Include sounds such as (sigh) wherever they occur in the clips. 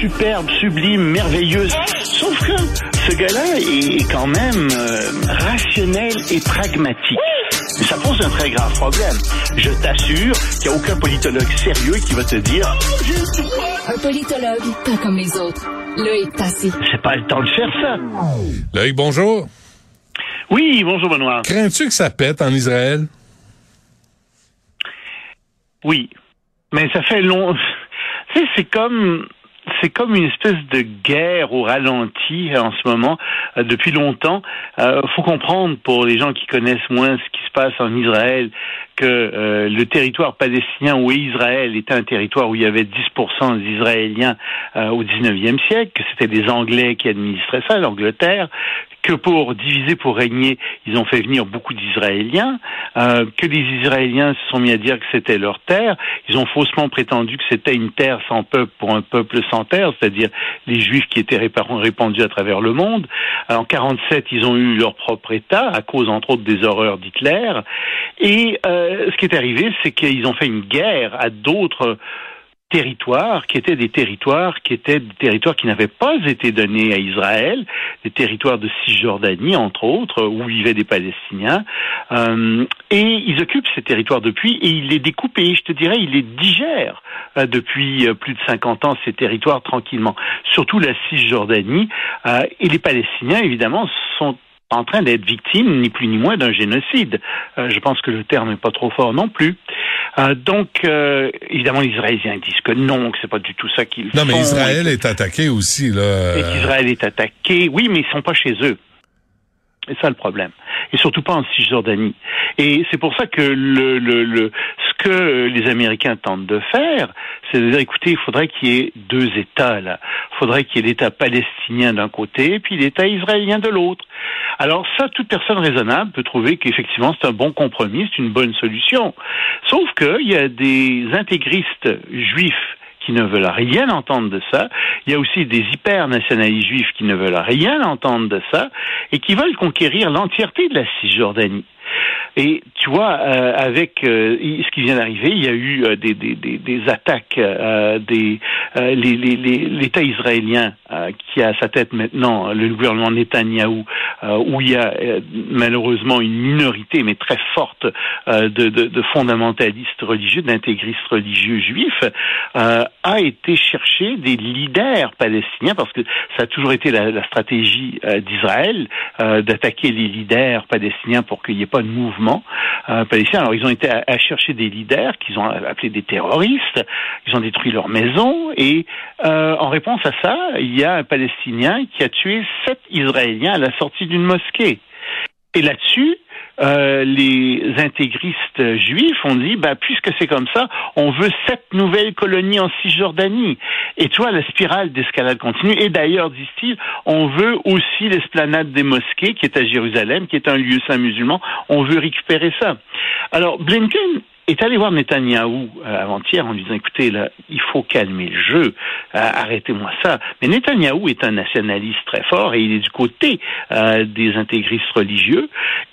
superbe, sublime, merveilleuse. Sauf que ce gars-là est quand même euh, rationnel et pragmatique. Mais ça pose un très grave problème. Je t'assure qu'il n'y a aucun politologue sérieux qui va te dire Un politologue, pas comme les autres. Loïc Passy. c'est pas le temps de faire ça. Loïc, bonjour. Oui, bonjour Benoît. Crains-tu que ça pète en Israël? Oui, mais ça fait long. (laughs) Tu sais, c'est comme c'est comme une espèce de guerre au ralenti en ce moment euh, depuis longtemps. Euh, faut comprendre pour les gens qui connaissent moins ce qui se passe en Israël que euh, le territoire palestinien ou Israël était un territoire où il y avait 10% d'Israéliens euh, au 19e siècle, que c'était des Anglais qui administraient ça, l'Angleterre, que pour diviser, pour régner, ils ont fait venir beaucoup d'Israéliens, euh, que les Israéliens se sont mis à dire que c'était leur terre. Ils ont faussement prétendu que c'était une terre sans peuple pour un peuple sans c'est-à-dire les Juifs qui étaient répa- répandus à travers le monde. En 47, ils ont eu leur propre État à cause, entre autres, des horreurs d'Hitler. Et euh, ce qui est arrivé, c'est qu'ils ont fait une guerre à d'autres territoires qui étaient des territoires qui étaient des territoires qui n'avaient pas été donnés à Israël, des territoires de Cisjordanie entre autres où vivaient des Palestiniens, Euh, et ils occupent ces territoires depuis et ils les découpent et je te dirais ils les digèrent euh, depuis euh, plus de 50 ans ces territoires tranquillement, surtout la Cisjordanie euh, et les Palestiniens évidemment sont en train d'être victimes, ni plus ni moins, d'un génocide. Euh, je pense que le terme n'est pas trop fort non plus. Euh, donc, euh, évidemment, les Israéliens disent que non, que c'est pas du tout ça qu'ils Non, mais font, Israël est attaqué aussi, là. et qu'Israël est attaqué. Oui, mais ils sont pas chez eux. C'est ça le problème. Et surtout pas en Cisjordanie. Et c'est pour ça que le, le, le, que les Américains tentent de faire, c'est de dire, écoutez, il faudrait qu'il y ait deux États là. Il faudrait qu'il y ait l'État palestinien d'un côté, puis l'État israélien de l'autre. Alors ça, toute personne raisonnable peut trouver qu'effectivement c'est un bon compromis, c'est une bonne solution. Sauf qu'il y a des intégristes juifs qui ne veulent rien entendre de ça. Il y a aussi des hyper-nationalistes juifs qui ne veulent rien entendre de ça et qui veulent conquérir l'entièreté de la Cisjordanie. Et tu vois, euh, avec euh, ce qui vient d'arriver, il y a eu euh, des, attaques, des l'État israélien qui a à sa tête maintenant le gouvernement Netanyahou, où il y a malheureusement une minorité, mais très forte, de, fondamentalistes religieux, d'intégristes religieux juifs, a été chercher des leaders palestiniens, parce que ça a toujours été la, stratégie d'Israël d'attaquer les leaders palestiniens pour qu'il n'y ait pas de mouvement euh, palestinien. Alors ils ont été à, chercher des leaders qu'ils ont appelés des terroristes, ils ont détruit leurs maisons et euh, en réponse à ça, il y a un Palestinien qui a tué sept Israéliens à la sortie d'une mosquée. Et là-dessus, euh, les intégristes juifs ont dit, bah, puisque c'est comme ça, on veut sept nouvelles colonies en Cisjordanie. Et tu vois, la spirale d'escalade continue. Et d'ailleurs, disent-ils, on veut aussi l'esplanade des mosquées, qui est à Jérusalem, qui est un lieu saint musulman. On veut récupérer ça. Alors, Blinken est allé voir Netanyahou euh, avant-hier en lui disant écoutez là il faut calmer le jeu. Euh, arrêtez-moi ça. Mais Netanyahou est un nationaliste très fort et il est du côté euh, des intégristes religieux.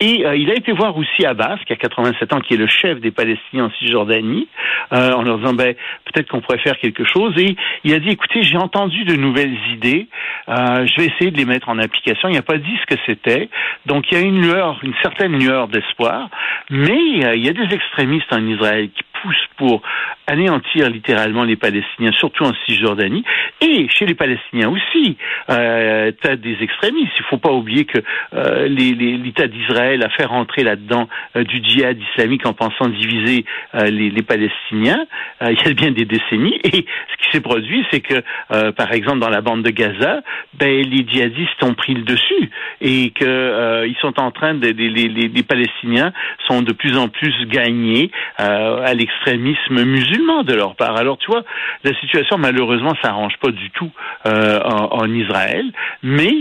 Et euh, il a été voir aussi Abbas qui a 87 ans qui est le chef des Palestiniens en Cisjordanie euh, en leur disant ben peut-être qu'on pourrait faire quelque chose. Et il a dit écoutez j'ai entendu de nouvelles idées euh, je vais essayer de les mettre en application. Il n'a pas dit ce que c'était. Donc il y a une lueur une certaine lueur d'espoir. Mais euh, il y a des extrémistes en Israël qui poussent pour anéantir littéralement les Palestiniens, surtout en Cisjordanie, et chez les Palestiniens aussi. Euh, tu as des extrémistes. Il faut pas oublier que euh, l'État d'Israël a fait rentrer là-dedans euh, du djihad islamique en pensant diviser euh, les, les Palestiniens. Euh, il y a bien des décennies. Et ce qui s'est produit, c'est que, euh, par exemple, dans la bande de Gaza, ben, les djihadistes ont pris le dessus et que ils sont en train de les, les, les- les Palestiniens sont de plus en plus gagnés à l'extrémisme musulman de leur part. Alors tu vois, la situation malheureusement s'arrange pas du tout euh, en, Israël, mais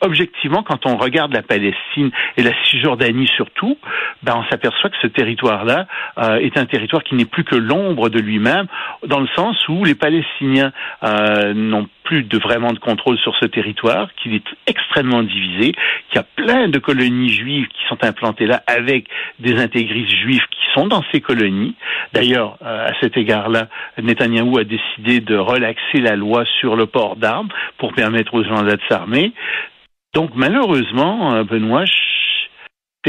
objectivement, quand on regarde la Palestine et la Cisjordanie surtout, ben on s'aperçoit que ce territoire-là euh, est un territoire qui n'est plus que l'ombre de lui-même, dans le sens où les Palestiniens euh, n'ont plus de vraiment de contrôle sur ce territoire, qu'il est extrêmement divisé, qu'il y a plein de colonies juives qui sont implantées là avec des intégristes juifs qui sont dans ces colonies. D'ailleurs, euh, à cet égard-là, Netanyahou a décidé de relaxer la loi sur le port d'armes pour permettre aux gens d'être armés. Donc malheureusement, euh, Benoît,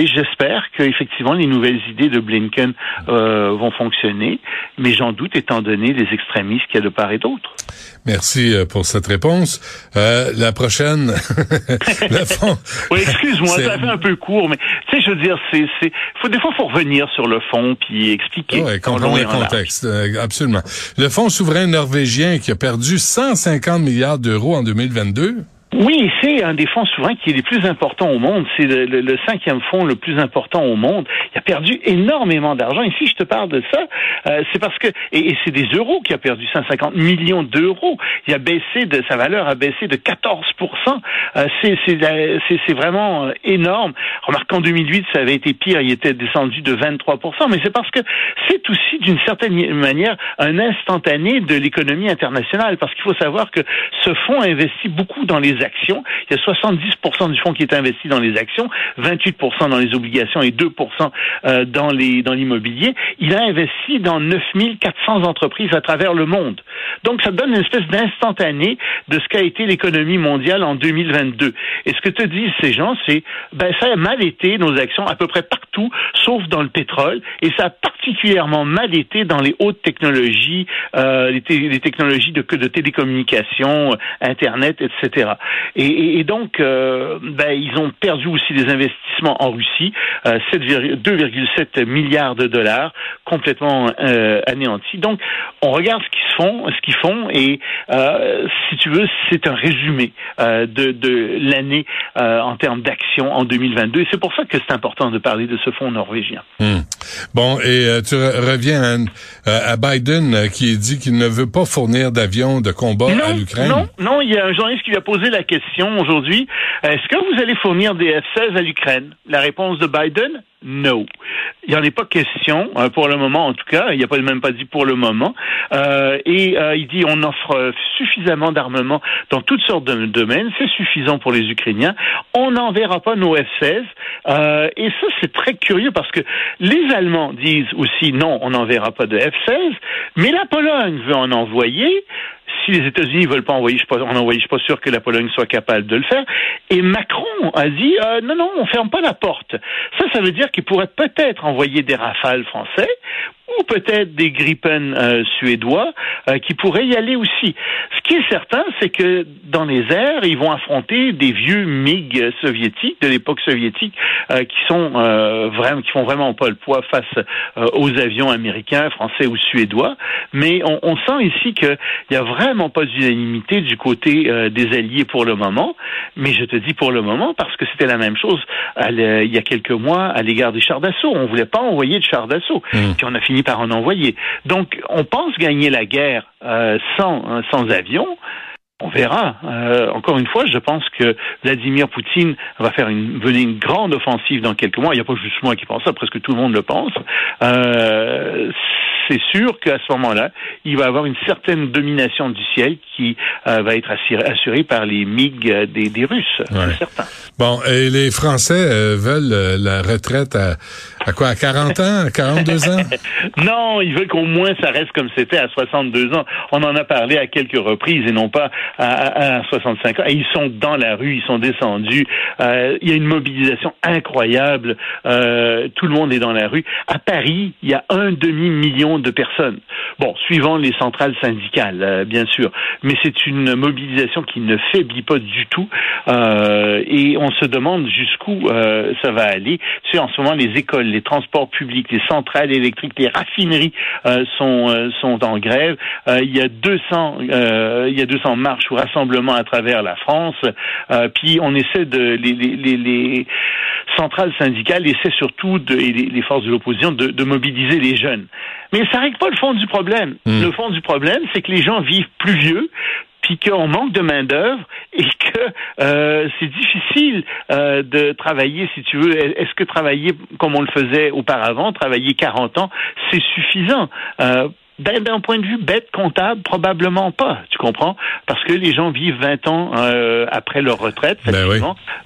j'espère qu'effectivement les nouvelles idées de Blinken euh, vont fonctionner, mais j'en doute étant donné les extrémistes qu'il y a de part et d'autre. Merci euh, pour cette réponse. Euh, la prochaine, (laughs) le fond. (laughs) oui, excuse-moi, ça fait un peu court, mais tu sais, je veux dire, c'est, c'est, faut des fois faut revenir sur le fond puis expliquer. Oui, comprendre le contexte, euh, absolument. Le fonds souverain norvégien qui a perdu 150 milliards d'euros en 2022. Oui, c'est un des fonds souverains qui est les plus importants au monde. C'est le, cinquième fonds le plus important au monde. Il a perdu énormément d'argent. Et si je te parle de ça, euh, c'est parce que et, c'est des euros qui a perdu 150 millions d'euros. Il a baissé de sa valeur a baissé de 14 euh, C'est vraiment euh, énorme. Remarque qu'en 2008 ça avait été pire. Il était descendu de 23 Mais c'est parce que c'est aussi d'une certaine manière un instantané de l'économie internationale. Parce qu'il faut savoir que ce fonds investit beaucoup dans les actions. Il y a 70% du fonds qui est investi dans les actions, 28% dans les obligations et 2% euh, dans les dans l'immobilier. Il a investi dans 9400 entreprises à travers le monde. Donc ça donne une espèce d'instantané de ce qu'a été l'économie mondiale en 2022. Et ce que te disent ces gens, c'est ben ça a mal été nos actions à peu près partout, sauf dans le pétrole, et ça a particulièrement mal été dans les hautes technologies, euh, les, technologies de, de télécommunications, Internet, etc. Et, donc, euh, ben, ils ont perdu aussi des investissements en Russie, euh, 2,7 milliards de dollars complètement euh, anéantis. Donc, on regarde ce qu'ils font, ce qu'ils font, et euh, si tu veux, c'est un résumé euh, de, de l'année en termes d'action en 2022. Et c'est pour ça que c'est important de parler de ce fonds norvégien. Hmm. Bon, et tu reviens à, Biden qui dit qu'il ne veut pas fournir d'avions de combat à l'Ukraine. Non, non, il y a un journaliste qui lui a posé la question aujourd'hui. Est-ce que vous allez fournir des F-16 à l'Ukraine? La réponse de Biden, non. Il n'y en est pas question, euh, pour le moment en tout cas, il n'y a pas même pas dit pour le moment. Euh, et euh, il dit on offre suffisamment d'armement dans toutes sortes de domaines, c'est suffisant pour les Ukrainiens. On n'enverra pas nos F-16. et ça, c'est très curieux parce que les Allemands disent aussi non, on n'enverra pas de F-16, mais la Pologne veut en envoyer si les États-Unis veulent pas envoyer, je suis suis pas sûr que la Pologne soit capable de le faire. Et Macron a dit euh, non, non, on ferme pas la porte. Ça, ça veut dire qu'il pourrait peut-être envoyer des rafales français ou peut-être des Gripen euh, suédois euh, qui pourraient y aller aussi. Ce qui est certain, c'est que dans les airs, ils vont affronter des vieux MiG soviétiques de l'époque soviétique euh, qui sont vraiment, qui font vraiment pas le poids face aux avions américains, français ou suédois. Mais on, on sent ici qu'il n'y a vraiment pas d'unanimité du côté des alliés pour le moment. Mais je te dis pour le moment parce que c'était la même chose il y a quelques mois à l'égard des chars d'assaut. On voulait pas envoyer de chars d'assaut. Mmh. Puis on a fini par en envoyer. Donc, on pense gagner la guerre euh, sans, hein, sans avion. On verra. Euh, encore une fois, je pense que Vladimir Poutine va faire venir une grande offensive dans quelques mois. Il n'y a pas juste moi qui pense ça, presque tout le monde le pense. Euh, c'est sûr qu'à ce moment-là, il va avoir une certaine domination du ciel qui euh, va être assurée, par les MiG des, des Russes, c'est certain. Bon, et les Français euh, veulent euh, la retraite à, à quoi, à 40 ans, à 42 ans? (laughs) non, ils veulent qu'au moins ça reste comme c'était à 62 ans. On en a parlé à quelques reprises et non pas à, à, 65 ans. Et ils sont dans la rue, ils sont descendus. il y a une mobilisation incroyable. tout le monde est dans la rue. À Paris, il y a un demi-million de personnes. Bon, suivant les centrales syndicales, euh, bien sûr, mais c'est une mobilisation qui ne faiblit pas du tout, euh, et on se demande jusqu'où euh, ça va aller. Sais, en ce moment, les écoles, les transports publics, les centrales électriques, les raffineries sont sont en grève. il y a 200 il y a 200 marches ou rassemblements à travers la France. puis on essaie de les, les, les, centrales syndicales essaient surtout de, et les, forces de l'opposition de, mobiliser les jeunes. Ça règle pas le fond du problème. Hmm. Le fond du problème, c'est que les gens vivent plus vieux, puis qu'on manque de main d'œuvre et que euh, c'est difficile euh, de travailler, si tu veux. Est-ce que travailler comme on le faisait auparavant, travailler 40 ans, c'est suffisant? Euh, Ben, d'un point de vue bête comptable, probablement pas. Tu comprends? Parce que les gens vivent 20 ans euh, après leur retraite, Ben oui.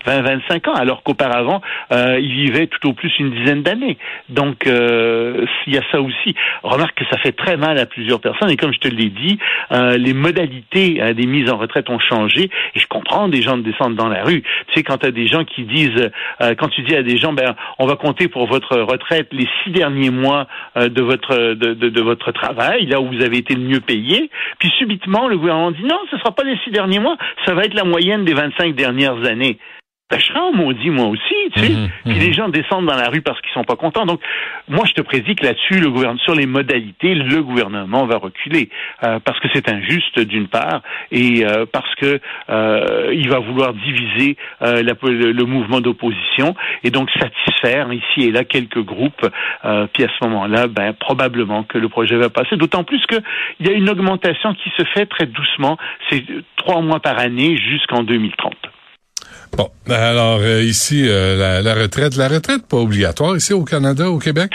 20-25 ans, alors qu'auparavant euh, ils vivaient tout au plus une dizaine d'années. Donc euh, il y a ça aussi. Remarque que ça fait très mal à plusieurs personnes et comme je te l'ai dit, euh, les modalités euh, des mises en retraite ont changé et je comprends des gens de descendre dans la rue. Tu sais quand tu as des gens qui disent euh, quand tu dis à des gens ben on va compter pour votre retraite les six derniers mois euh, de votre de, de, de votre travail, là où vous avez été le mieux payé, puis subitement le gouvernement dit non, ce sera pas les six derniers mois, ça va être la moyenne des 25 dernières années. Ben, je serais en maudit, moi aussi, tu sais. Mhm, Puis mhm. les gens descendent dans la rue parce qu'ils sont pas contents. Donc, moi, je te prédis que là-dessus, le gouvernement, sur les modalités, le gouvernement va reculer euh, parce que c'est injuste d'une part et euh, parce que euh, il va vouloir diviser euh, la- le, le mouvement d'opposition et donc satisfaire ici et là quelques groupes. Euh, puis à ce moment-là, ben probablement que le projet va passer. D'autant plus que il y a une augmentation qui se fait très doucement. C'est trois mois par année jusqu'en 2030. Bon, alors euh, ici, euh, la, la retraite, la retraite pas obligatoire ici au Canada, au Québec?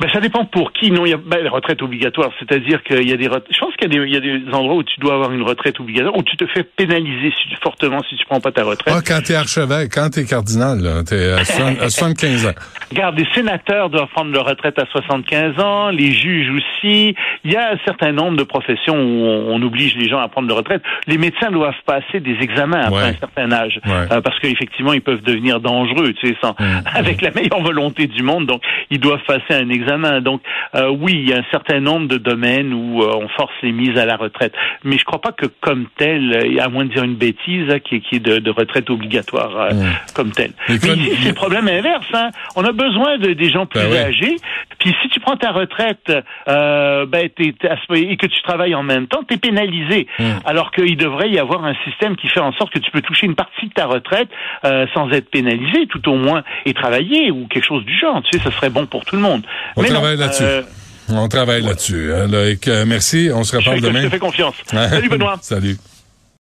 Ben, ça dépend pour qui. Non, il y a ben, la retraite obligatoire, c'est-à-dire qu'il y a des je pense qu'il y a des il y a des endroits où tu dois avoir une retraite obligatoire où tu te fais pénaliser si- fortement si tu prends pas ta retraite. Ah, quand t'es archevêque, quand t'es cardinal, là, t'es à, soixante- à (laughs) 75 ans. Regarde, les sénateurs doivent prendre leur retraite à 75 ans, les juges aussi. Il y a un certain nombre de professions où on, on oblige les gens à prendre leur retraite. Les médecins doivent passer des examens après Ouais. un certain âge, Ouais. euh, parce qu'effectivement, ils peuvent devenir dangereux, tu sais, sans, Mm. (laughs) avec la meilleure volonté du monde. Donc, ils doivent passer un examen. Donc, euh, oui, il y a un certain nombre de domaines où euh, on force les mises à la retraite. Mais je crois pas que comme tel, euh, à moins de dire une bêtise, hein, qui est, qui est de, de retraite obligatoire euh, Mm. comme tel. Mais ici, c'est le problème inverse. Hein. On a besoin de, des gens plus Ben oui. âgés. Puis si tu prends ta retraite euh, ben, t'es- et que tu travailles en même temps, tu es pénalisé. Mm. Alors qu'il devrait y avoir un système qui fait en sorte que tu peux toucher une partie de ta retraite euh, sans être pénalisé, tout au moins, et travailler ou quelque chose du genre. Tu sais, ce serait bon pour tout le monde. On Mais non, travaille là-dessus. euh, On travaille là-dessus. hein, Loïc. Euh, merci. On se reparle fais- je demain. te fais confiance. (laughs) Salut Benoît. Salut.